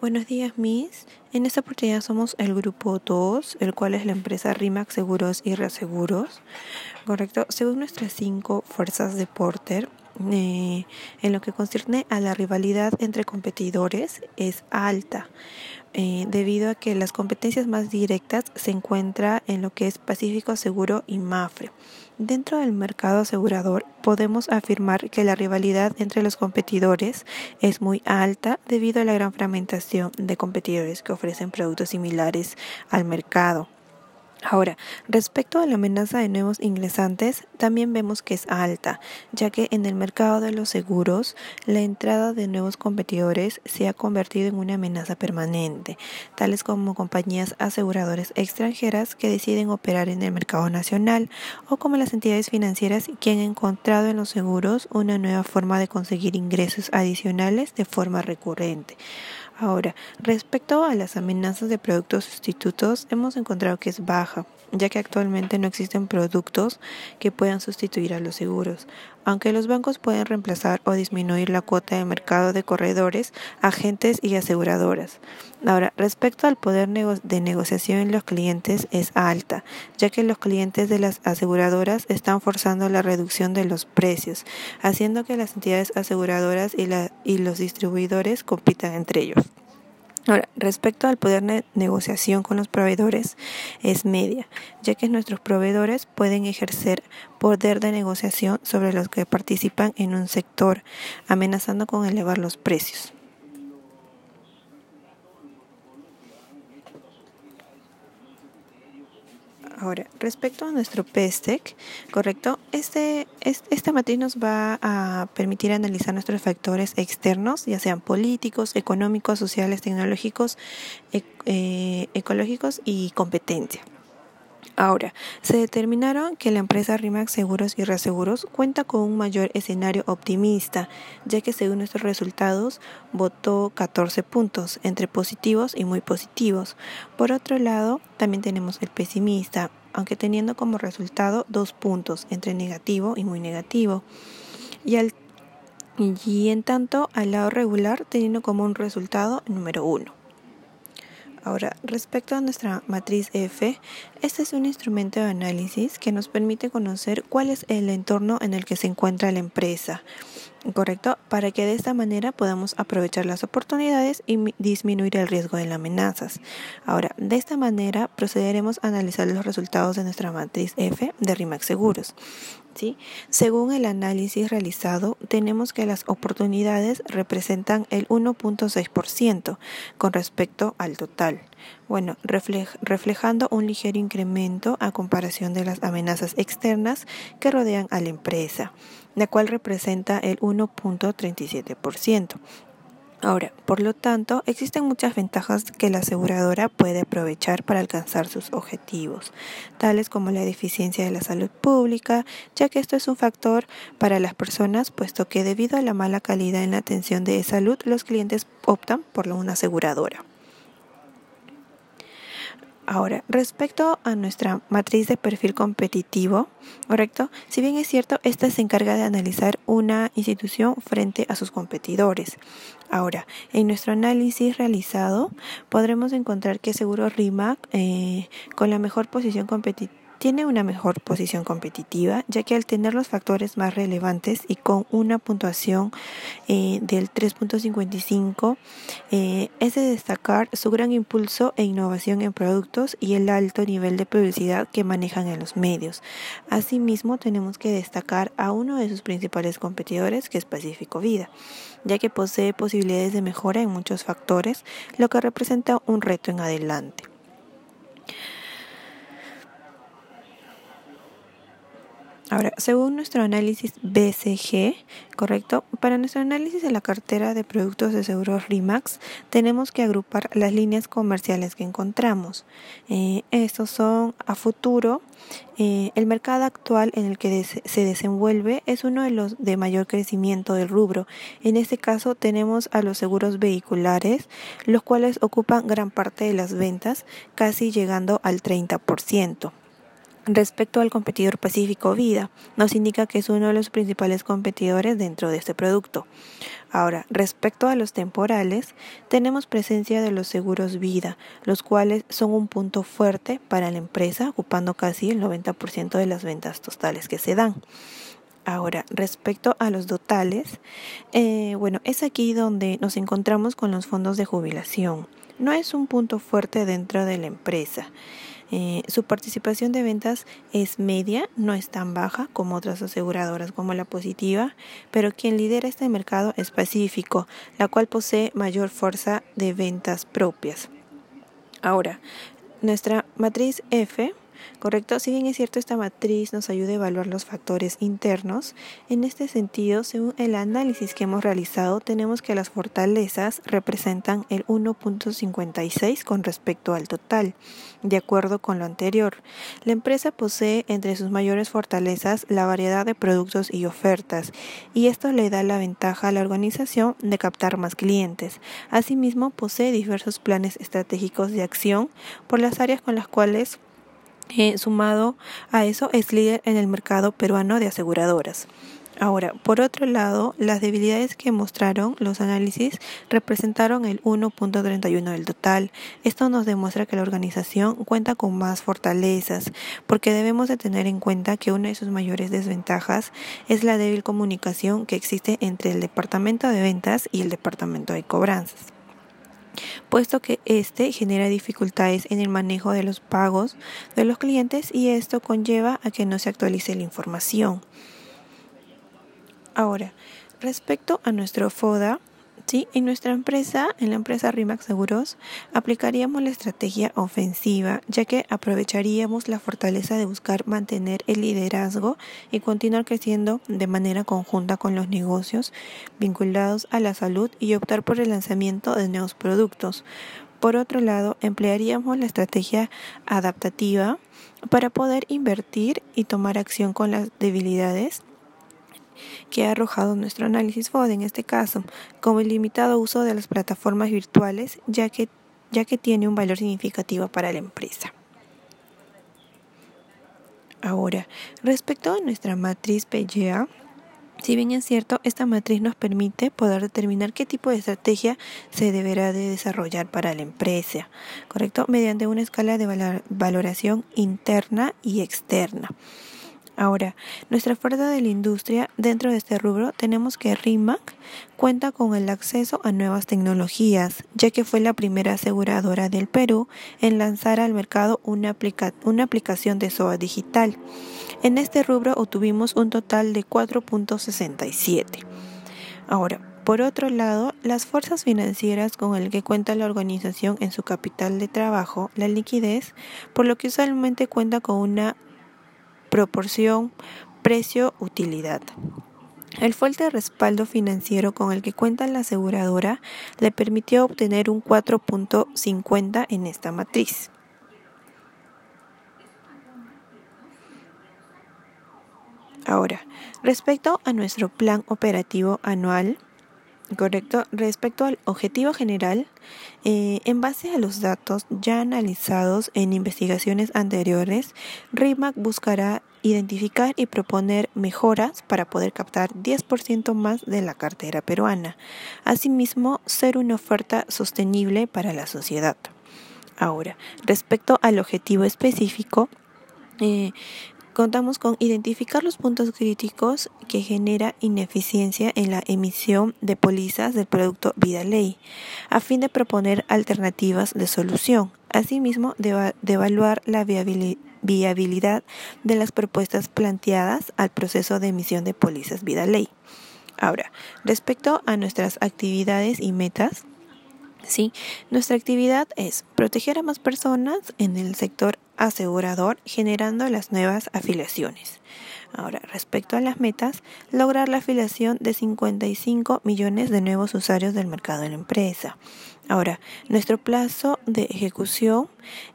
Buenos días, Miss. En esta oportunidad somos el grupo 2, el cual es la empresa RIMAX Seguros y Reaseguros. Correcto. Según nuestras cinco fuerzas de Porter, eh, en lo que concierne a la rivalidad entre competidores, es alta. Eh, debido a que las competencias más directas se encuentran en lo que es Pacífico Seguro y Mafre. Dentro del mercado asegurador podemos afirmar que la rivalidad entre los competidores es muy alta debido a la gran fragmentación de competidores que ofrecen productos similares al mercado. Ahora, respecto a la amenaza de nuevos ingresantes, también vemos que es alta, ya que en el mercado de los seguros, la entrada de nuevos competidores se ha convertido en una amenaza permanente, tales como compañías aseguradoras extranjeras que deciden operar en el mercado nacional o como las entidades financieras que han encontrado en los seguros una nueva forma de conseguir ingresos adicionales de forma recurrente. Ahora, respecto a las amenazas de productos sustitutos, hemos encontrado que es baja, ya que actualmente no existen productos que puedan sustituir a los seguros, aunque los bancos pueden reemplazar o disminuir la cuota de mercado de corredores, agentes y aseguradoras. Ahora, respecto al poder de negociación en los clientes es alta, ya que los clientes de las aseguradoras están forzando la reducción de los precios, haciendo que las entidades aseguradoras y, y los distribuidores compitan entre ellos. Ahora, respecto al poder de negociación con los proveedores, es media, ya que nuestros proveedores pueden ejercer poder de negociación sobre los que participan en un sector, amenazando con elevar los precios. Ahora, respecto a nuestro PESTEC, correcto, este, esta matriz nos va a permitir analizar nuestros factores externos, ya sean políticos, económicos, sociales, tecnológicos, eh, ecológicos y competencia. Ahora, se determinaron que la empresa RIMAX Seguros y Reaseguros cuenta con un mayor escenario optimista, ya que según nuestros resultados votó 14 puntos, entre positivos y muy positivos. Por otro lado, también tenemos el pesimista, aunque teniendo como resultado dos puntos, entre negativo y muy negativo. Y, y en tanto al lado regular, teniendo como un resultado número uno. Ahora, respecto a nuestra matriz F, este es un instrumento de análisis que nos permite conocer cuál es el entorno en el que se encuentra la empresa, ¿correcto? Para que de esta manera podamos aprovechar las oportunidades y disminuir el riesgo de las amenazas. Ahora, de esta manera procederemos a analizar los resultados de nuestra matriz F de RIMAX Seguros. ¿sí? Según el análisis realizado, tenemos que las oportunidades representan el 1.6% con respecto al total. Bueno, reflejando un ligero incremento a comparación de las amenazas externas que rodean a la empresa, la cual representa el 1.37%. Ahora, por lo tanto, existen muchas ventajas que la aseguradora puede aprovechar para alcanzar sus objetivos, tales como la deficiencia de la salud pública, ya que esto es un factor para las personas, puesto que debido a la mala calidad en la atención de salud, los clientes optan por una aseguradora. Ahora, respecto a nuestra matriz de perfil competitivo, ¿correcto? Si bien es cierto, esta se encarga de analizar una institución frente a sus competidores. Ahora, en nuestro análisis realizado, podremos encontrar que Seguro RIMAC, eh, con la mejor posición competitiva, tiene una mejor posición competitiva, ya que al tener los factores más relevantes y con una puntuación eh, del 3.55, eh, es de destacar su gran impulso e innovación en productos y el alto nivel de publicidad que manejan en los medios. Asimismo, tenemos que destacar a uno de sus principales competidores, que es Pacífico Vida, ya que posee posibilidades de mejora en muchos factores, lo que representa un reto en adelante. Ahora, según nuestro análisis BCG, correcto, para nuestro análisis de la cartera de productos de seguros RIMAX, tenemos que agrupar las líneas comerciales que encontramos. Eh, estos son a futuro. Eh, el mercado actual en el que se desenvuelve es uno de los de mayor crecimiento del rubro. En este caso tenemos a los seguros vehiculares, los cuales ocupan gran parte de las ventas, casi llegando al 30%. Respecto al competidor Pacífico Vida, nos indica que es uno de los principales competidores dentro de este producto. Ahora, respecto a los temporales, tenemos presencia de los seguros vida, los cuales son un punto fuerte para la empresa, ocupando casi el 90% de las ventas totales que se dan. Ahora, respecto a los totales, eh, bueno, es aquí donde nos encontramos con los fondos de jubilación. No es un punto fuerte dentro de la empresa. Eh, su participación de ventas es media, no es tan baja como otras aseguradoras como la positiva, pero quien lidera este mercado es Pacífico, la cual posee mayor fuerza de ventas propias. Ahora, nuestra matriz F ¿Correcto? Si bien es cierto, esta matriz nos ayuda a evaluar los factores internos, en este sentido, según el análisis que hemos realizado, tenemos que las fortalezas representan el 1.56 con respecto al total, de acuerdo con lo anterior. La empresa posee entre sus mayores fortalezas la variedad de productos y ofertas, y esto le da la ventaja a la organización de captar más clientes. Asimismo, posee diversos planes estratégicos de acción por las áreas con las cuales eh, sumado a eso, es líder en el mercado peruano de aseguradoras. Ahora, por otro lado, las debilidades que mostraron los análisis representaron el 1.31 del total. Esto nos demuestra que la organización cuenta con más fortalezas, porque debemos de tener en cuenta que una de sus mayores desventajas es la débil comunicación que existe entre el departamento de ventas y el departamento de cobranzas puesto que este genera dificultades en el manejo de los pagos de los clientes y esto conlleva a que no se actualice la información. Ahora, respecto a nuestro FODA, ¿sí? En nuestra empresa, en la empresa RIMAX Seguros, aplicaríamos la estrategia ofensiva, ya que aprovecharíamos la fortaleza de buscar mantener el liderazgo y continuar creciendo de manera conjunta con los negocios vinculados a la salud y optar por el lanzamiento de nuevos productos. Por otro lado, emplearíamos la estrategia adaptativa para poder invertir y tomar acción con las debilidades que ha arrojado nuestro análisis FOD en este caso, como el limitado uso de las plataformas virtuales, ya que, ya que tiene un valor significativo para la empresa. Ahora, respecto a nuestra matriz PGA, si bien es cierto, esta matriz nos permite poder determinar qué tipo de estrategia se deberá de desarrollar para la empresa, ¿correcto? Mediante una escala de valoración interna y externa. Ahora, nuestra fuerza de la industria dentro de este rubro tenemos que RIMAC cuenta con el acceso a nuevas tecnologías, ya que fue la primera aseguradora del Perú en lanzar al mercado una, una aplicación de SOA digital. En este rubro obtuvimos un total de 4.67. Ahora, por otro lado, las fuerzas financieras con el que cuenta la organización en su capital de trabajo, la liquidez, por lo que usualmente cuenta con una proporción precio-utilidad. El fuerte respaldo financiero con el que cuenta la aseguradora le permitió obtener un 4.50 en esta matriz. Ahora, respecto a nuestro plan operativo anual, Correcto. Respecto al objetivo general, eh, en base a los datos ya analizados en investigaciones anteriores, RIMAC buscará identificar y proponer mejoras para poder captar 10% más de la cartera peruana. Asimismo, ser una oferta sostenible para la sociedad. Ahora, respecto al objetivo específico, eh, contamos con identificar los puntos críticos que genera ineficiencia en la emisión de pólizas del producto Vida Ley, a fin de proponer alternativas de solución. Asimismo, de, evaluar la viabilidad de las propuestas planteadas al proceso de emisión de pólizas Vida Ley. Ahora, respecto a nuestras actividades y metas, ¿sí? Nuestra actividad es proteger a más personas en el sector asegurador generando las nuevas afiliaciones. Ahora, respecto a las metas, lograr la afiliación de 55 millones de nuevos usuarios del mercado de la empresa. Ahora, nuestro plazo de ejecución,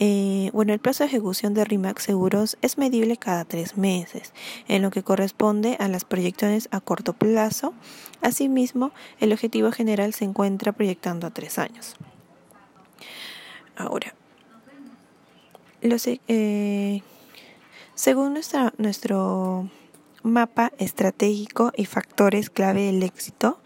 eh, bueno, el plazo de ejecución de RIMAX Seguros es medible cada tres meses, en lo que corresponde a las proyecciones a corto plazo. Asimismo, el objetivo general se encuentra proyectando a tres años. Ahora, los, eh, Según nuestro mapa estratégico y factores clave del éxito,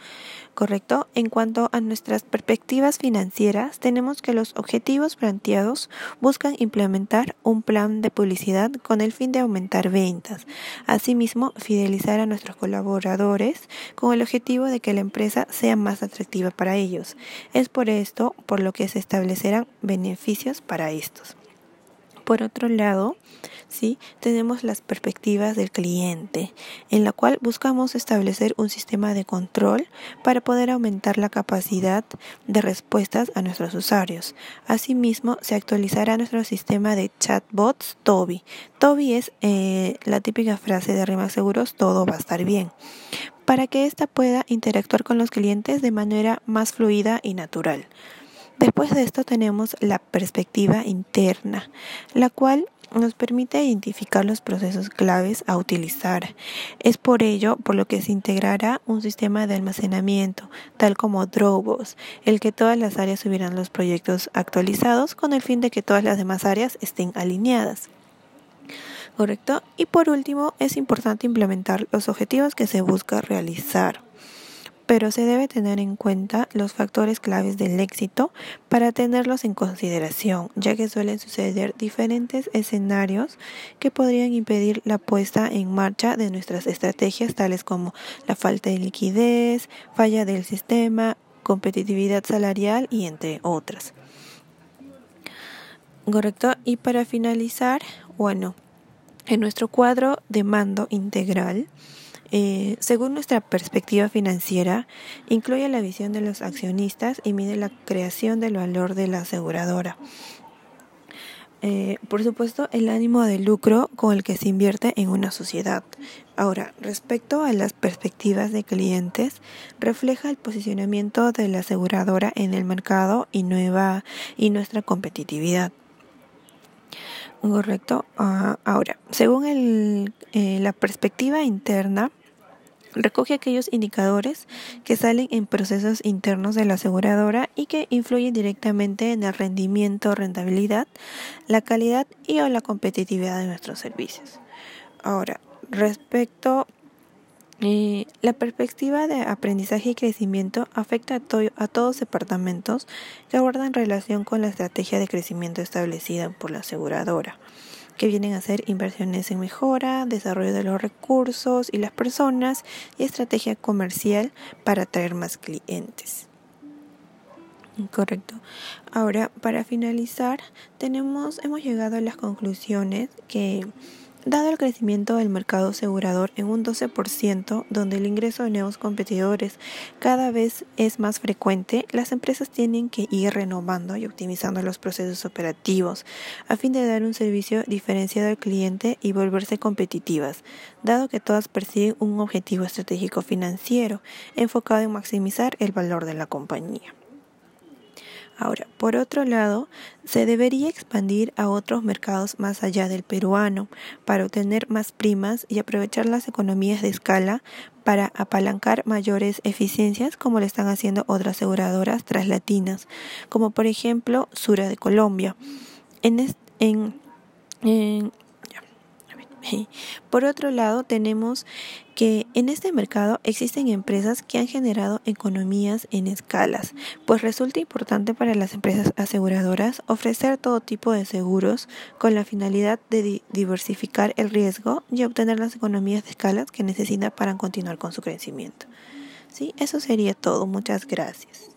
¿correcto? En cuanto a nuestras perspectivas financieras, tenemos que los objetivos planteados buscan implementar un plan de publicidad con el fin de aumentar ventas. Asimismo, fidelizar a nuestros colaboradores con el objetivo de que la empresa sea más atractiva para ellos. Es por esto por lo que se establecerán beneficios para estos. Por otro lado, ¿sí? tenemos las perspectivas del cliente, en la cual buscamos establecer un sistema de control para poder aumentar la capacidad de respuestas a nuestros usuarios. Asimismo, se actualizará nuestro sistema de chatbots Toby. Toby es eh, la típica frase de Rimax Seguros, todo va a estar bien para que ésta pueda interactuar con los clientes de manera más fluida y natural. Después de esto tenemos la perspectiva interna, la cual nos permite identificar los procesos claves a utilizar. Es por ello por lo que se integrará un sistema de almacenamiento, tal como Dropbox, el que todas las áreas subirán los proyectos actualizados con el fin de que todas las demás áreas estén alineadas. ¿Correcto? Y por último, es importante implementar los objetivos que se busca realizar pero se debe tener en cuenta los factores claves del éxito para tenerlos en consideración, ya que suelen suceder diferentes escenarios que podrían impedir la puesta en marcha de nuestras estrategias, tales como la falta de liquidez, falla del sistema, competitividad salarial y entre otras. Correcto. Y para finalizar, bueno, en nuestro cuadro de mando integral, eh, según nuestra perspectiva financiera, incluye la visión de los accionistas y mide la creación del valor de la aseguradora. Eh, por supuesto, el ánimo de lucro con el que se invierte en una sociedad. Ahora, respecto a las perspectivas de clientes, refleja el posicionamiento de la aseguradora en el mercado y, nueva, y nuestra competitividad. Correcto. Ah, ahora, según el, eh, la perspectiva interna, Recoge aquellos indicadores que salen en procesos internos de la aseguradora y que influyen directamente en el rendimiento, rentabilidad, la calidad y o la competitividad de nuestros servicios. Ahora, respecto eh, la perspectiva de aprendizaje y crecimiento afecta a, a todos departamentos que abordan relación con la estrategia de crecimiento establecida por la aseguradora que vienen a ser inversiones en mejora, desarrollo de los recursos y las personas y estrategia comercial para atraer más clientes. Correcto. Ahora, para finalizar, tenemos, hemos llegado a las conclusiones que Dado el crecimiento del mercado asegurador en un 12%, donde el ingreso de nuevos competidores cada vez es más frecuente, las empresas tienen que ir renovando y optimizando los procesos operativos a fin de dar un servicio diferenciado al cliente y volverse competitivas, dado que todas persiguen un objetivo estratégico financiero enfocado en maximizar el valor de la compañía. Ahora, por otro lado, se debería expandir a otros mercados más allá del peruano para obtener más primas y aprovechar las economías de escala para apalancar mayores eficiencias como lo están haciendo otras aseguradoras traslatinas, como por ejemplo Sura de Colombia. En, en, en por otro lado, tenemos que en este mercado existen empresas que han generado economías en escalas, pues resulta importante para las empresas aseguradoras ofrecer todo tipo de seguros con la finalidad de diversificar el riesgo y obtener las economías de escalas que necesitan para continuar con su crecimiento. Sí, eso sería todo. Muchas gracias.